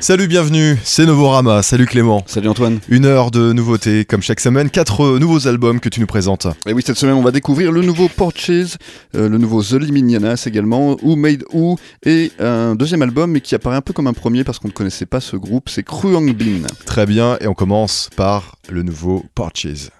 Salut, bienvenue, c'est Novorama. Salut Clément. Salut Antoine. Une heure de nouveautés, comme chaque semaine, quatre nouveaux albums que tu nous présentes. Et oui, cette semaine, on va découvrir le nouveau Porches, euh, le nouveau The Liminianas également, Who Made Who, et un deuxième album, mais qui apparaît un peu comme un premier parce qu'on ne connaissait pas ce groupe, c'est Kruang Bin. Très bien, et on commence par le nouveau Porches.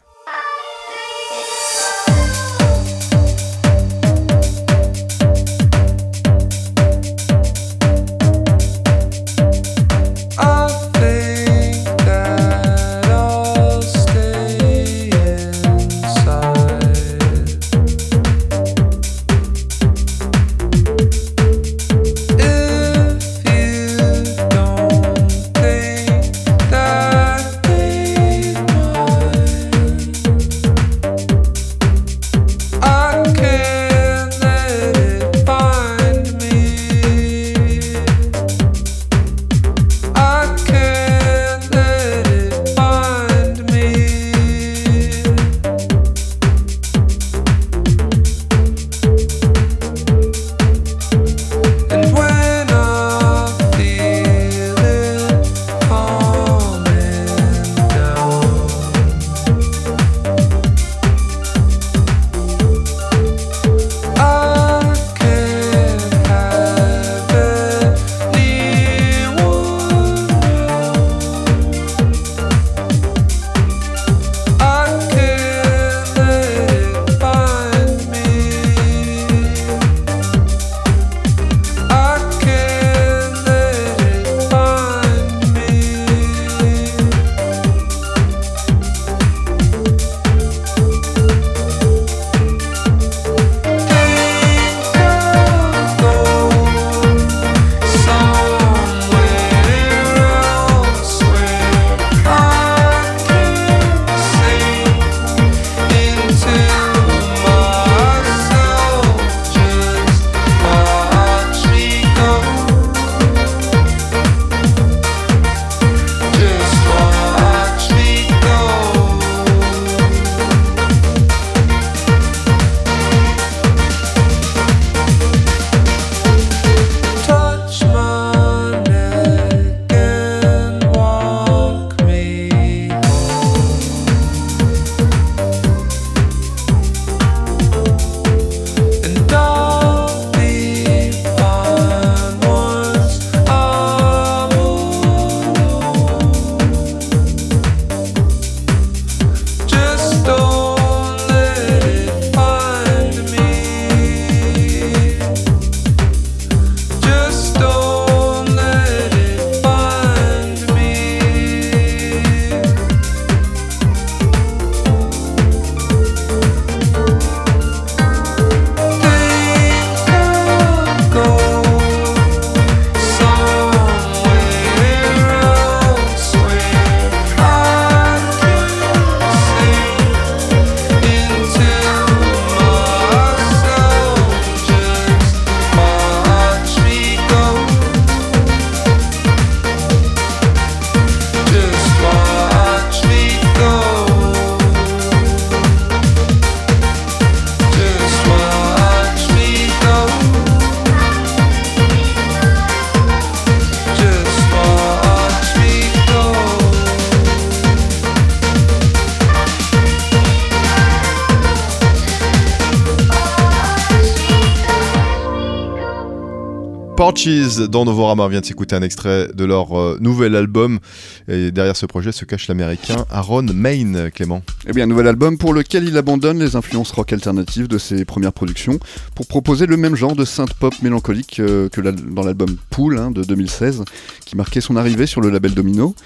Porches dans Novorama vient de s'écouter un extrait de leur euh, nouvel album. Et derrière ce projet se cache l'américain Aaron Main, Clément. Eh bien, nouvel album pour lequel il abandonne les influences rock alternatives de ses premières productions pour proposer le même genre de synth pop mélancolique euh, que dans l'album Pool hein, de 2016 qui marquait son arrivée sur le label Domino.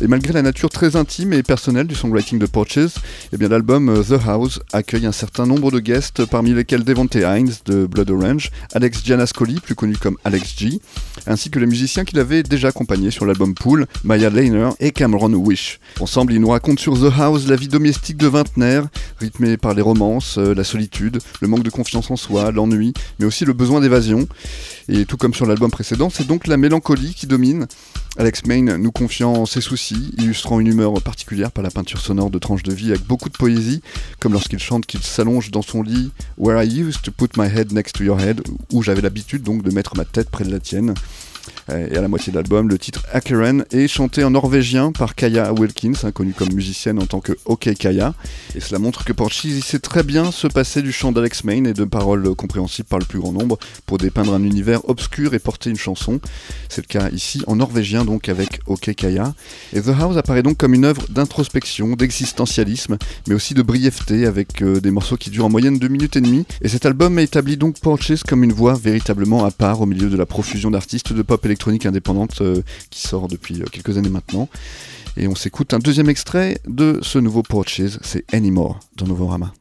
Et malgré la nature très intime et personnelle du songwriting de Porches, eh bien l'album euh, The House accueille un certain nombre de guests, parmi lesquels Devonte Hines de Blood Orange, Alex Gianascoli, plus connu comme Alex G, ainsi que les musiciens qu'il avait déjà accompagnés sur l'album Pool, Maya Lehner et Cameron Wish. Ensemble, ils nous racontent sur The House la vie domestique de vingtenaire, rythmée par les romances, euh, la solitude, le manque de confiance en soi, l'ennui, mais aussi le besoin d'évasion. Et tout comme sur l'album précédent, c'est donc la mélancolie qui domine. Alex Main nous confiant ses soucis, illustrant une humeur particulière par la peinture sonore de tranches de vie avec beaucoup de poésie, comme lorsqu'il chante qu'il s'allonge dans son lit Where I used to put my head next to your head, où j'avais l'habitude donc de mettre ma tête près de la tienne. Euh, Et à la moitié de l'album, le titre Akeren est chanté en norvégien par Kaya Wilkins, hein, connue comme musicienne en tant que OK Kaya. Et cela montre que Porches il sait très bien se passer du chant d'Alex Main et de paroles compréhensibles par le plus grand nombre pour dépeindre un univers obscur et porter une chanson. C'est le cas ici en norvégien donc avec OK Kaya. Et The House apparaît donc comme une œuvre d'introspection, d'existentialisme, mais aussi de brièveté avec euh, des morceaux qui durent en moyenne 2 minutes et demie. Et cet album établit donc Porches comme une voix véritablement à part au milieu de la profusion d'artistes de pop électronique indépendante euh, qui sort depuis euh, quelques années maintenant. Et on s'écoute un deuxième extrait de ce nouveau Porches, c'est Anymore dans Novorama.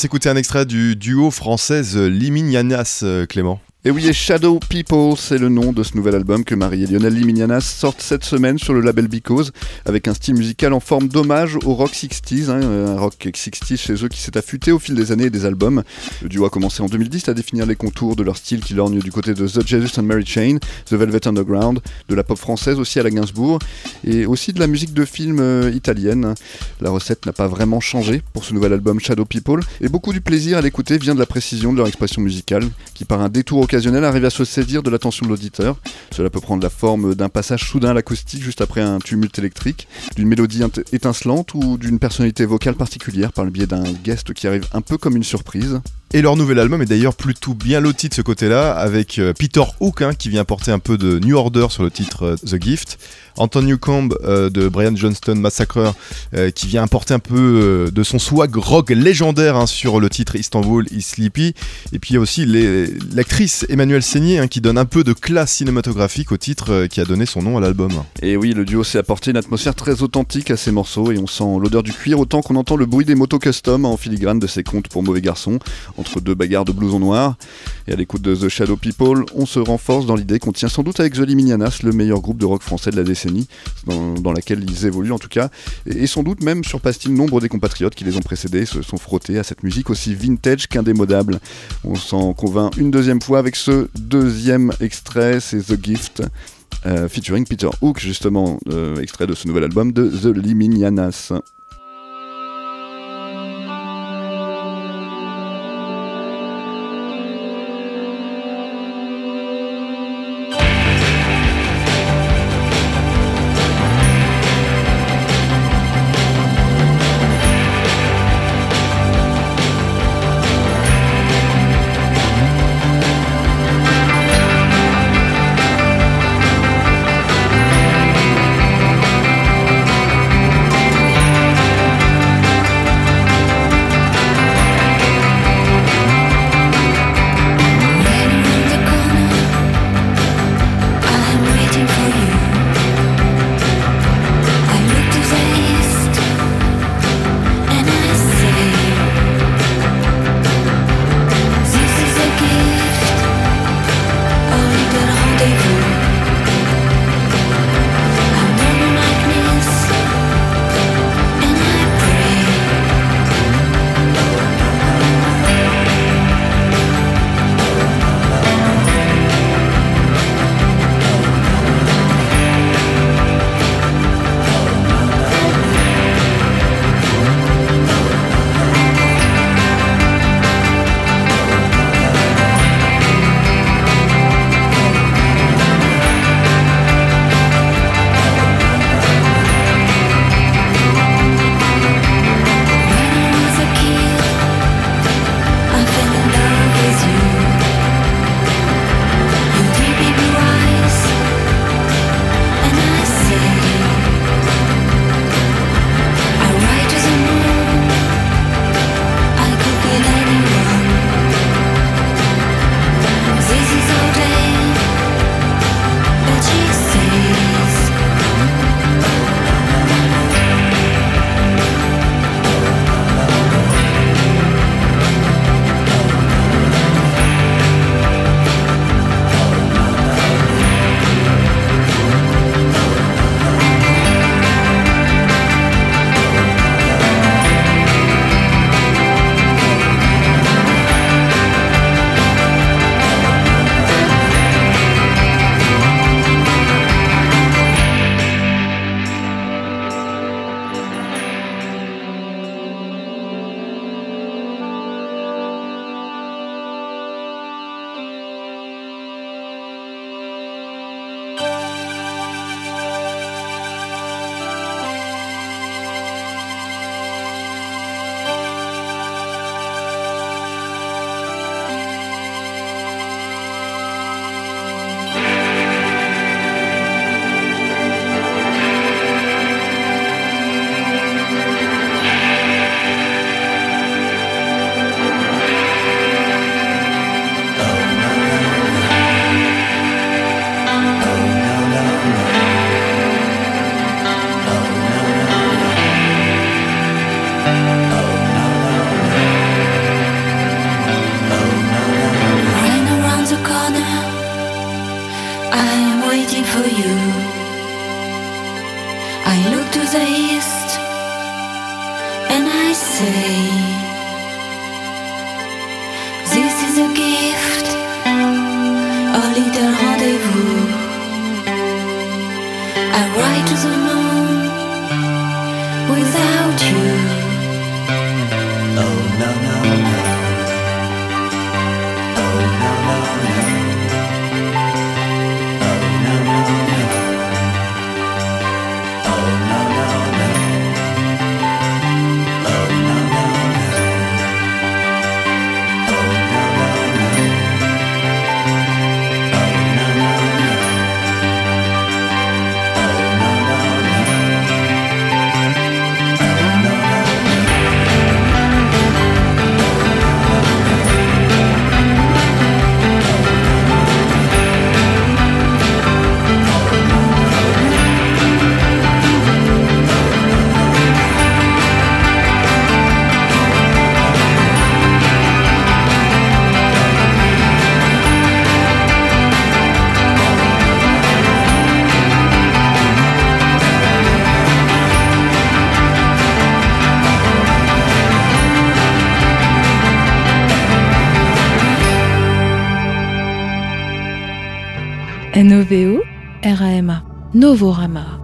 S'écouter un extrait du duo française Liminianas, euh, Clément. Et oui, et Shadow People, c'est le nom de ce nouvel album que Marie et Lionel Liminianas sortent cette semaine sur le label Because, avec un style musical en forme d'hommage au rock 60s, hein, un rock 60s chez eux qui s'est affûté au fil des années et des albums. Le duo a commencé en 2010 à définir les contours de leur style qui lorgne du côté de The Jesus and Mary Chain, The Velvet Underground, de la pop française aussi à la Gainsbourg, et aussi de la musique de film euh, italienne. La recette n'a pas vraiment changé pour ce nouvel album Shadow People, et beaucoup du plaisir à l'écouter vient de la précision de leur expression musicale, qui par un détour occasionnel arrive à se saisir de l'attention de l'auditeur. Cela peut prendre la forme d'un passage soudain à l'acoustique juste après un tumulte électrique, d'une mélodie étincelante ou d'une personnalité vocale particulière par le biais d'un guest qui arrive un peu comme une surprise. Et leur nouvel album est d'ailleurs plutôt bien loti de ce côté-là, avec euh, Peter Hook hein, qui vient porter un peu de New Order sur le titre euh, The Gift, Anton Newcomb euh, de Brian Johnston Massacre qui vient apporter un peu de son swag rock légendaire hein, sur le titre Istanbul is Sleepy, et puis il y a aussi l'actrice Emmanuelle Seigné hein, qui donne un peu de classe cinématographique au titre qui a donné son nom à l'album. Et oui, le duo s'est apporté une atmosphère très authentique à ces morceaux et on sent l'odeur du cuir autant qu'on entend le bruit des motos custom en filigrane de ces contes pour mauvais garçons entre deux bagarres de blousons noirs. Et à l'écoute de The Shadow People, on se renforce dans l'idée qu'on tient sans doute avec The Liminianas, le meilleur groupe de rock français de la décennie, dans, laquelle ils évoluent en tout cas, et, et sans doute même surpassent-ils nombre des compatriotes qui les ont précédés et se sont frottés à cette musique aussi vintage qu'indémodable. On s'en convainc une deuxième fois avec ce deuxième extrait, c'est The Gift. euh, featuring Peter Hook, justement, euh, extrait de ce nouvel album de The Liminianas. RAMA Novorama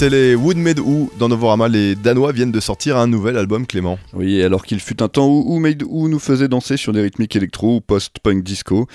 C'était les Wood Made Who dans Novorama. Les Danois viennent de sortir un nouvel album, Clément. Oui, alors qu'il fut un temps où Made Who nous faisait danser sur des rythmiques électro ou post-punk disco,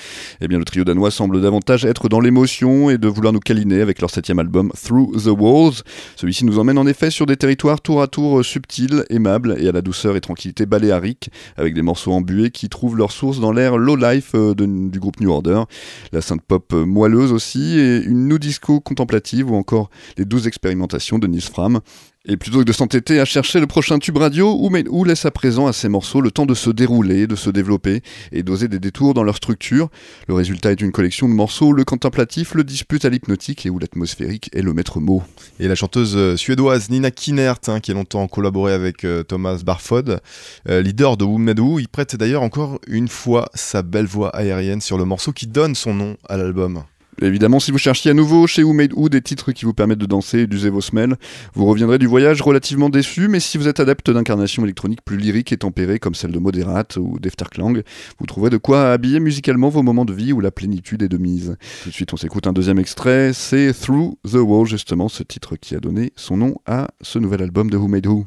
eh bien le trio danois semble davantage être dans l'émotion et de vouloir nous câliner avec leur septième album Through the Walls. Celui-ci nous emmène en effet sur des territoires tour à tour euh, subtils, aimables et à la douceur et tranquillité baléarique, avec des morceaux embués qui trouvent leur source dans l'air low life euh, du groupe New Order, la synth pop euh, moelleuse aussi, et une new disco contemplative ou encore les douze expérimentations de Nils Fram. Et plutôt que de s'entêter à chercher le prochain tube radio, Who laisse à présent à ces morceaux le temps de se dérouler, de se développer et d'oser des détours dans leur structure. Le résultat est une collection de morceaux le contemplatif le dispute à l'hypnotique et où l'atmosphérique est le maître mot. Et la chanteuse euh, suédoise Nina Kinnert, hein, qui a longtemps collaboré avec euh, Thomas Barfod, euh, leader de Who, il prête d'ailleurs encore une fois sa belle voix aérienne sur le morceau qui donne son nom à l'album. Évidemment, si vous cherchiez à nouveau chez Who Made Who des titres qui vous permettent de danser et d'user vos semelles, vous reviendrez du voyage relativement déçu, mais si vous êtes adepte d'incarnations électroniques plus lyriques et tempérées comme celle de Moderate ou d'Efterklang, vous trouverez de quoi habiller musicalement vos moments de vie où la plénitude est de mise. Tout de suite, on s'écoute un deuxième extrait, c'est Through the Wall, justement, ce titre qui a donné son nom à ce nouvel album de Who Made Who.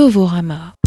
Novorama.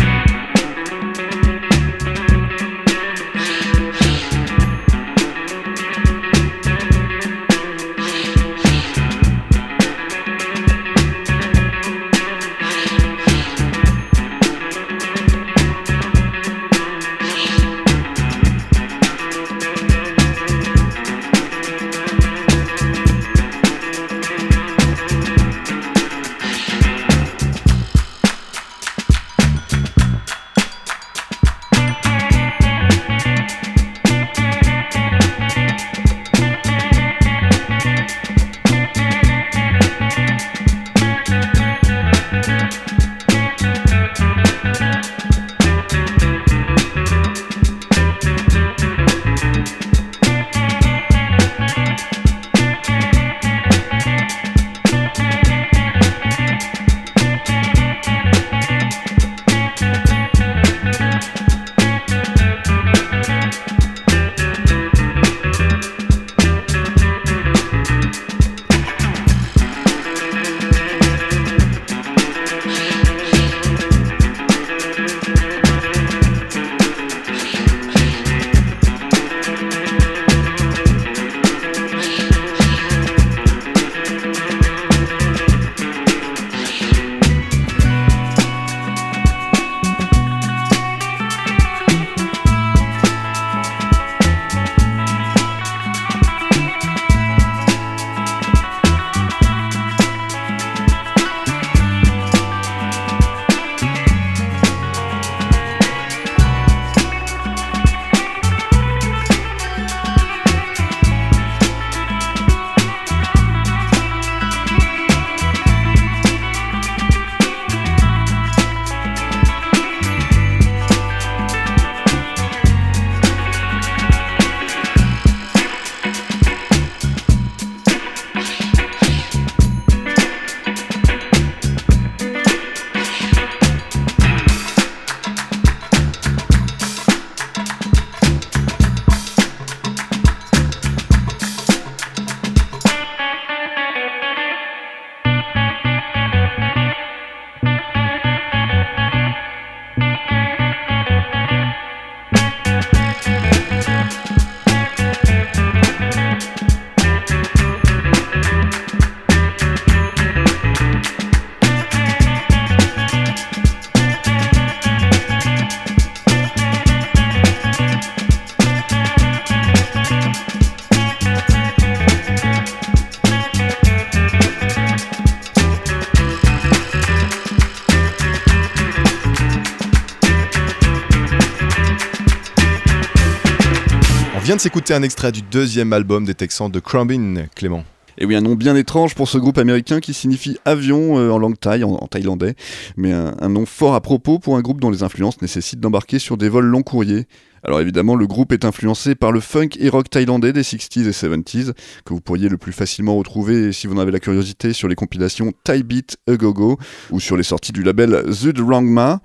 S'écouter un extrait du deuxième album des Texans de Crumbin, Clément. Et oui, un nom bien étrange pour ce groupe américain qui signifie avion euh, en langue thaï, en, thaïlandais, mais un, un nom fort à propos pour un groupe dont les influences nécessitent d'embarquer sur des vols long courriers. Alors évidemment, le groupe est influencé par le funk et rock thaïlandais des 60s et 70s, que vous pourriez le plus facilement retrouver si vous en avez la curiosité sur les compilations Thai Beat A Go Go ou sur les sorties du label The Wrangma.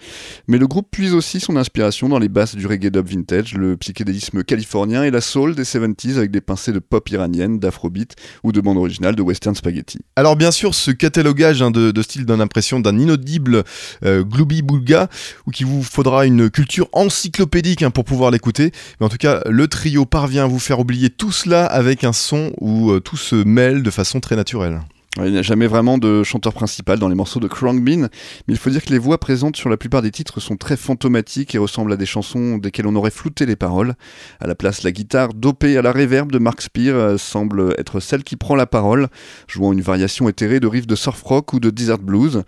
Mais le groupe puise aussi son inspiration dans les basses du reggae dub vintage, le psychédélisme californien et la soul des 70s avec des pincées de pop iranienne, d'afrobeat ou de bande originale de western spaghetti. Alors bien sûr, ce catalogage hein, de, de style donne l'impression d'un inaudible euh, gloubi boulga, ou qu'il vous faudra une culture encyclopédique hein, pour pouvoir l'écouter. Mais en tout cas, le trio parvient à vous faire oublier tout cela avec un son où euh, tout se mêle de façon très naturelle. Il n'y a jamais vraiment de chanteur principal dans les morceaux de Krang Bean, mais il faut dire que les voix présentes sur la plupart des titres sont très fantomatiques et ressemblent à des chansons desquelles on aurait flouté les paroles. À la place, la guitare dopée à la réverb de Mark Spear euh, semble être celle qui prend la parole, jouant une variation éthérée de riffs de surf rock ou de desert blues.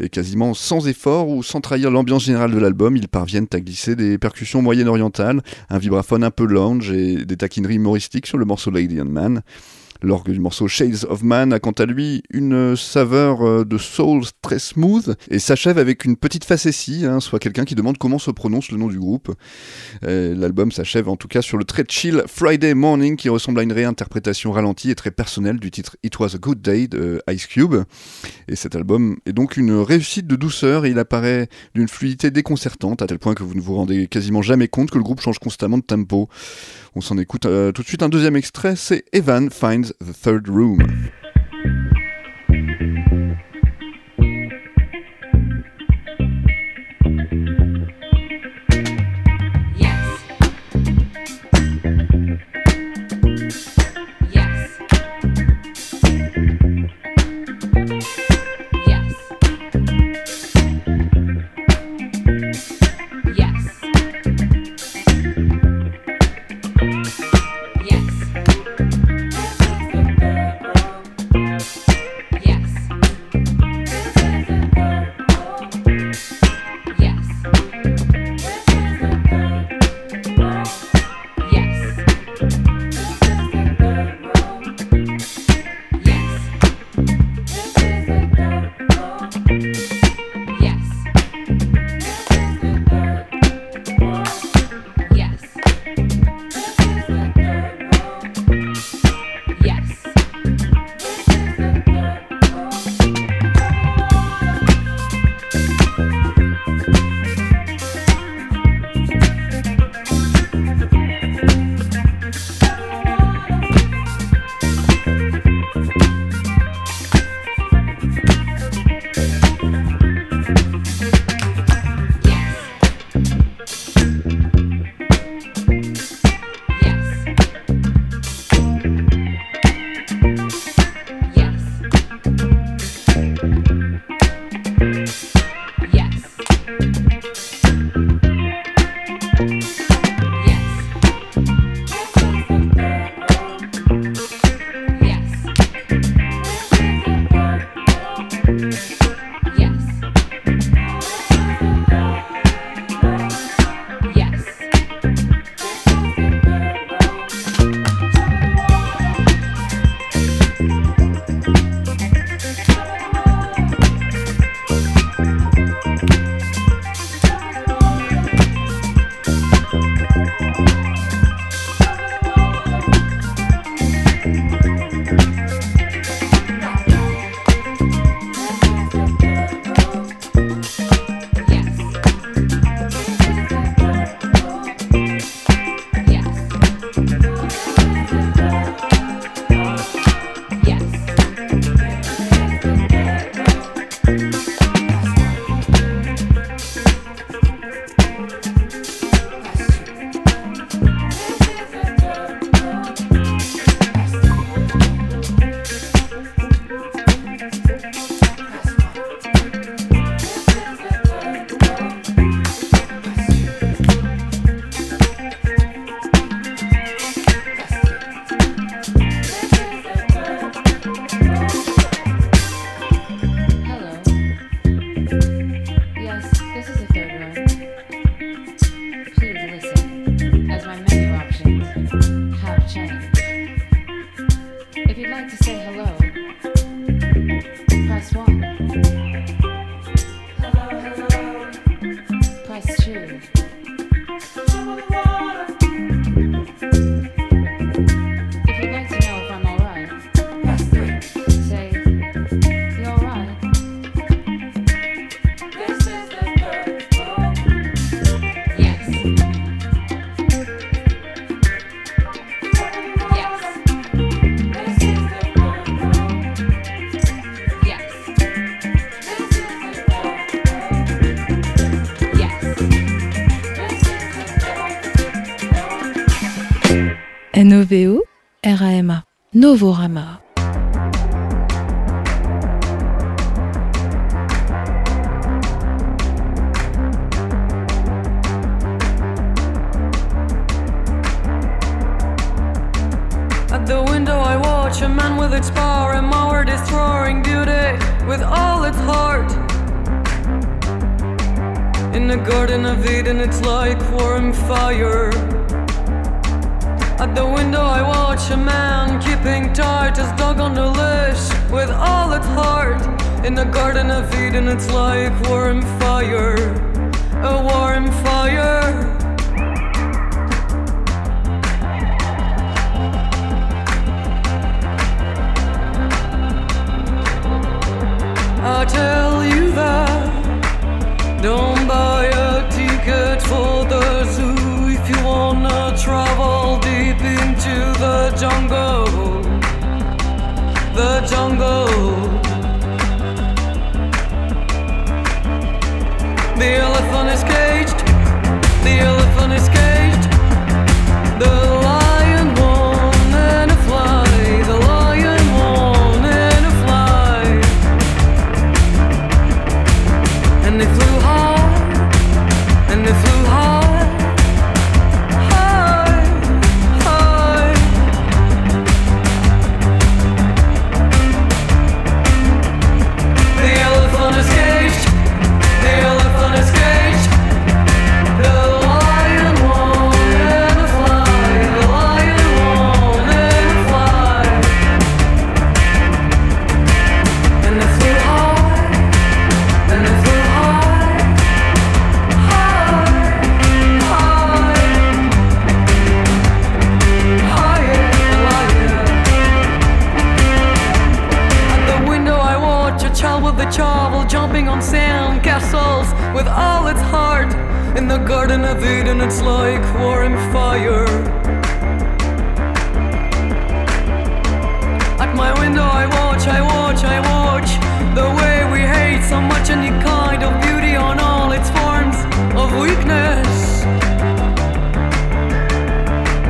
Et quasiment sans effort ou sans trahir l'ambiance générale de l'album, ils parviennent à glisser des percussions moyen-orientales, un vibraphone un peu lounge et des taquineries humoristiques sur le morceau Lady and Man. L'orgue du morceau Shades of Man a quant à lui une saveur euh, de soul très smooth et s'achève avec une petite facétie, hein, soit quelqu'un qui demande comment se prononce le nom du groupe. Euh, L'album s'achève en tout cas sur le très chill Friday Morning qui ressemble à une réinterprétation ralentie et très personnelle du titre It Was a Good Day de Ice Cube. Et cet album est donc une réussite de douceur et il apparaît d'une fluidité déconcertante à tel point que vous ne vous rendez quasiment jamais compte que le groupe change constamment de tempo. On s'en écoute euh, tout de suite un deuxième extrait, c'est Evan Finds the Third Room. Novorama At the window, I watch a man with its power and mower destroying beauty with all its heart. In the Garden of Eden, it's like warm fire. At the window, I watch a man keeping tight his dog on the leash with all its heart. In the Garden of Eden, it's like warm fire, a warm fire. I tell you that don't buy a ticket for the zoo if you wanna travel the jungle. The jungle. The elephant is caged. It's like warm fire. At my window, I watch, I watch, I watch the way we hate so much any kind of beauty on all its forms of weakness.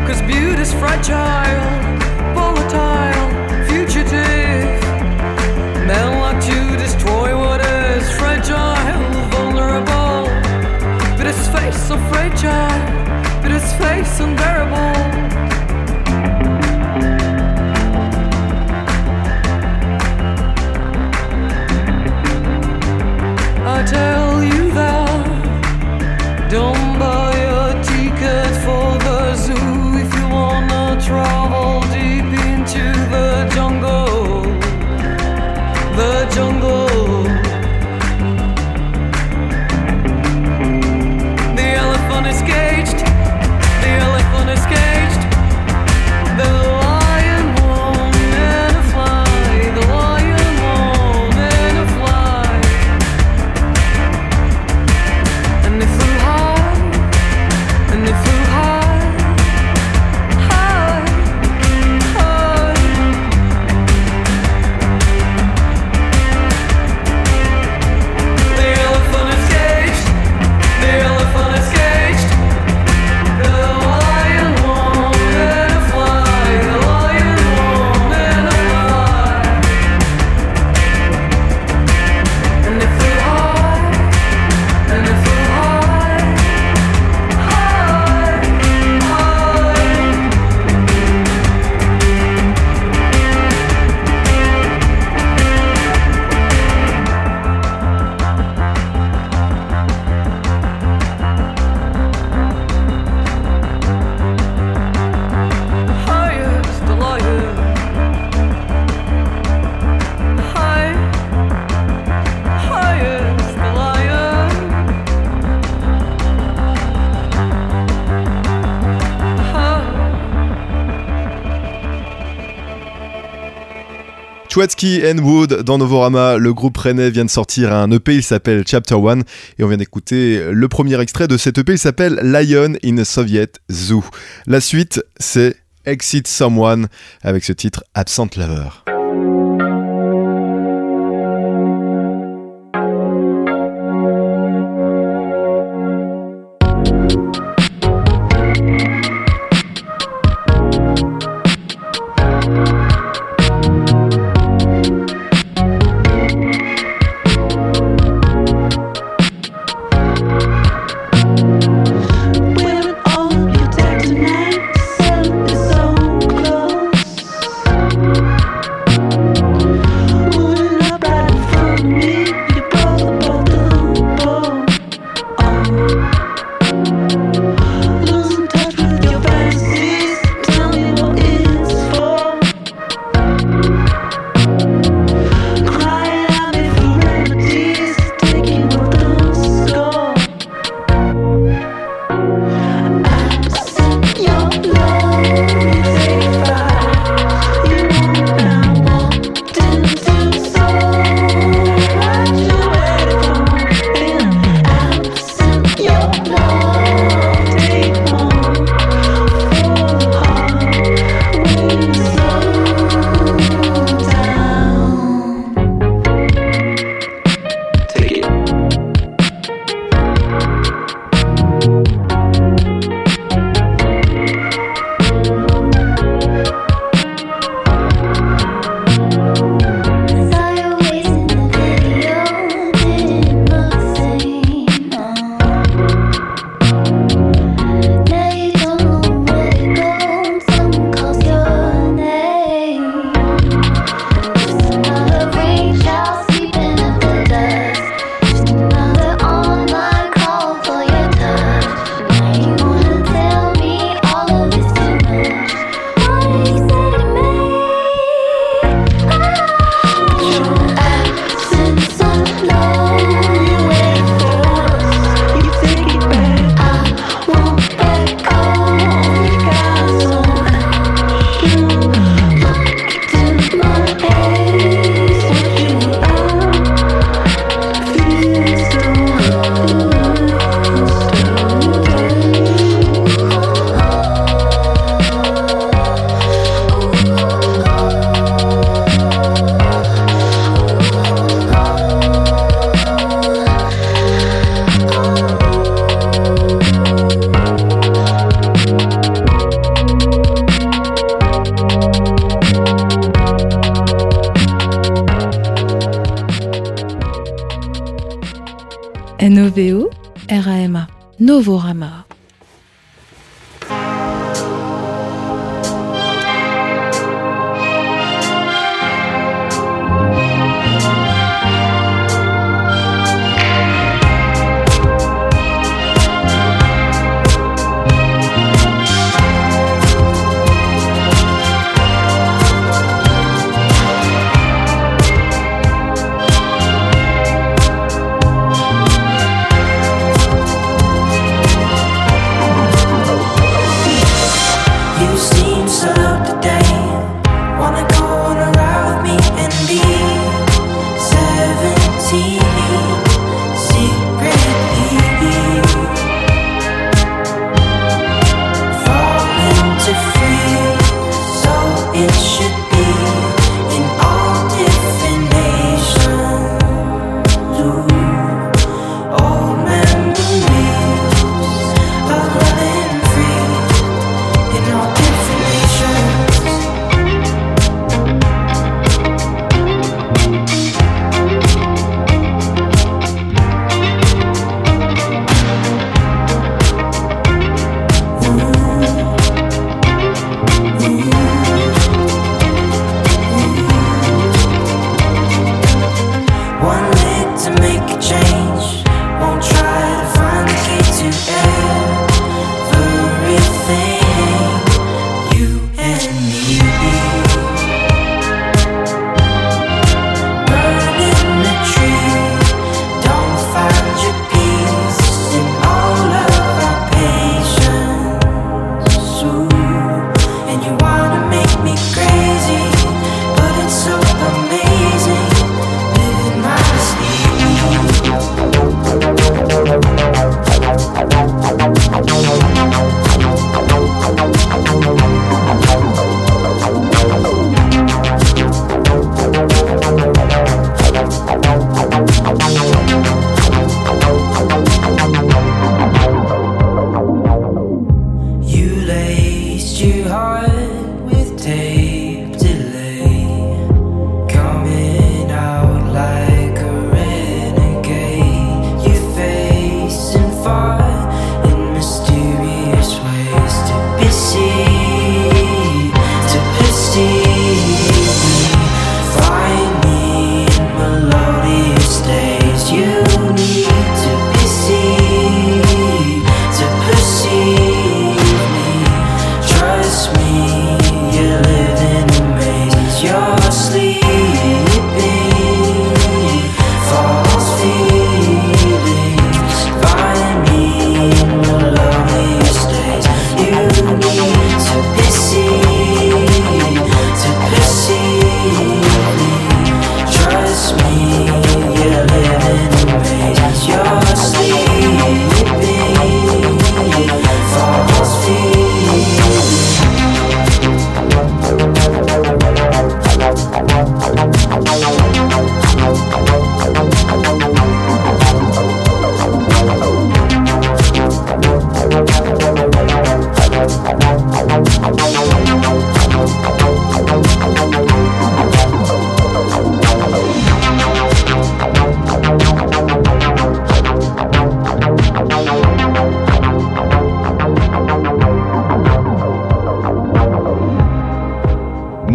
Cause beauty's fragile, afraid, child, but its face unbearable. Chwatsky and Wood dans Novorama. Le groupe rennais vient de sortir un EP, il s'appelle Chapter One. Et on vient d'écouter le premier extrait de cet EP, il s'appelle Lion in a Soviet Zoo. La suite, c'est Exit Someone avec ce titre Absent Lover.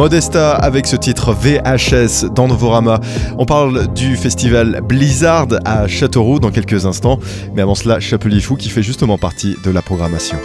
Modesta avec ce titre VHS dans Novorama. On parle du festival Blizzard à Châteauroux dans quelques instants, mais avant cela, Chapelier Fou qui fait justement partie de la programmation.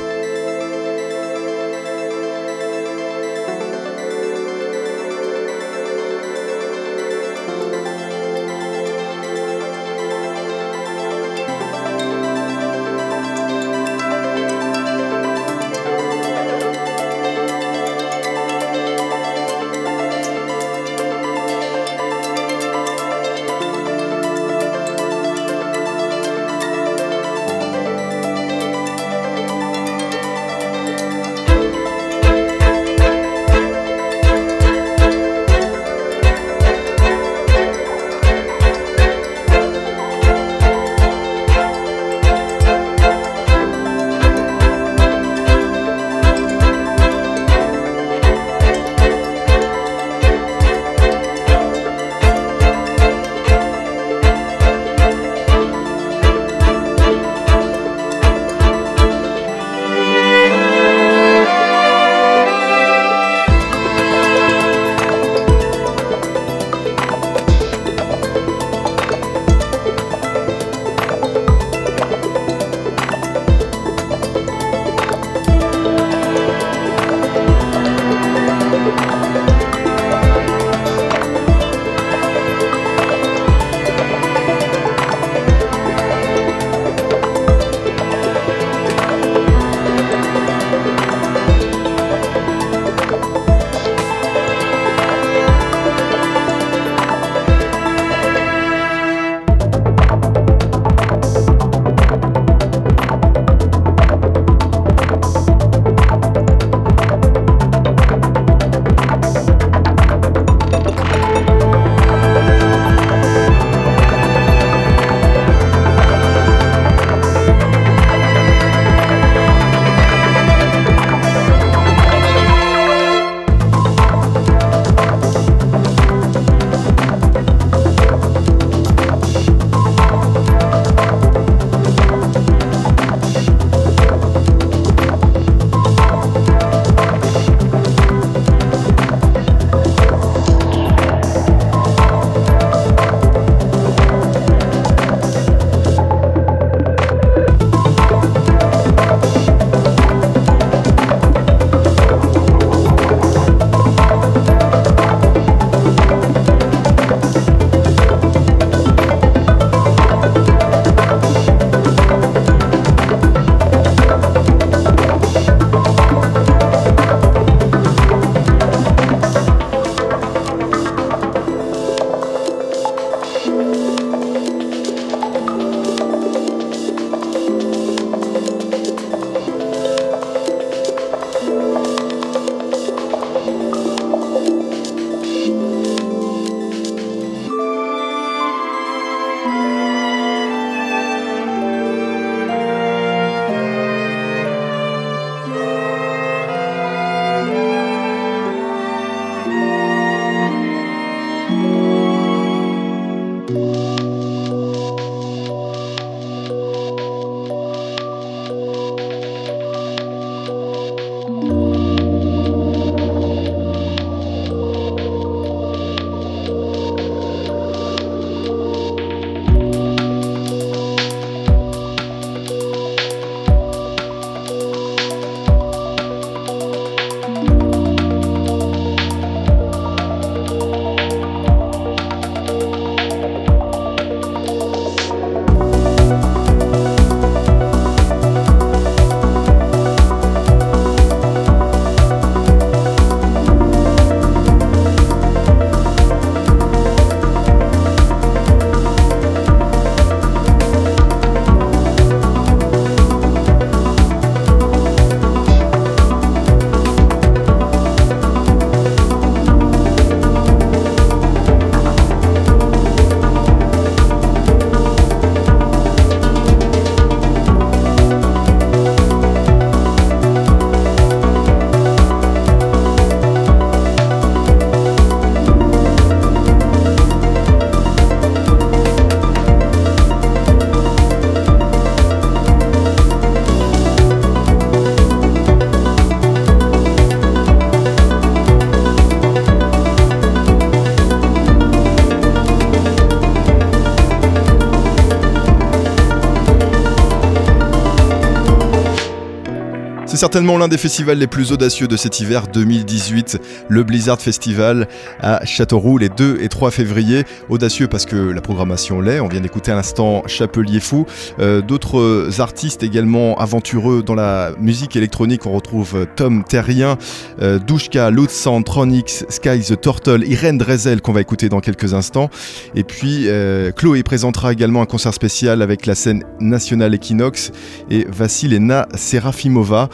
Certainement l'un des festivals les plus audacieux de cet hiver 2018, le Blizzard Festival à Châteauroux les 2 et 3 février. Audacieux parce que la programmation l'est, on vient d'écouter à l'instant Chapelier Fou. Euh, D'autres artistes également aventureux dans la musique électronique, on retrouve Tom Terrien, euh, Douchka, Lutz Tronics, Sky the Turtle, Irène Drezel qu'on va écouter dans quelques instants. Et puis euh, Chloé présentera également un concert spécial avec la scène nationale Equinox et Vassilena Serafimova.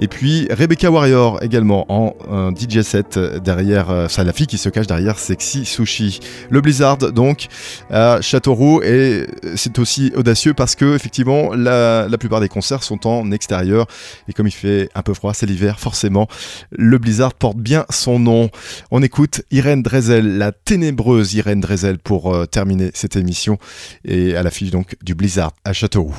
Et puis Rebecca Warrior également en DJ set derrière, euh, la fille qui se cache derrière Sexy Sushi. Le Blizzard donc à Châteauroux et c'est aussi audacieux parce que effectivement la, la plupart des concerts sont en extérieur et comme il fait un peu froid, c'est l'hiver forcément. Le Blizzard porte bien son nom. On écoute Irène Drezel, la ténébreuse Irène Drezel pour euh, terminer cette émission et à l'affiche donc du Blizzard à Châteauroux.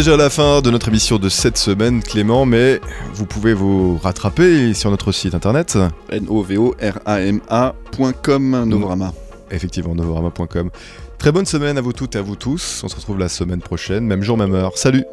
Déjà la fin de notre émission de cette semaine, Clément, mais vous pouvez vous rattraper sur notre site internet. N-O-V-O-R-A-M-A.com, Novorama. Effectivement, novorama.com. Très bonne semaine à vous toutes et à vous tous. On se retrouve la semaine prochaine, même jour, même heure. Salut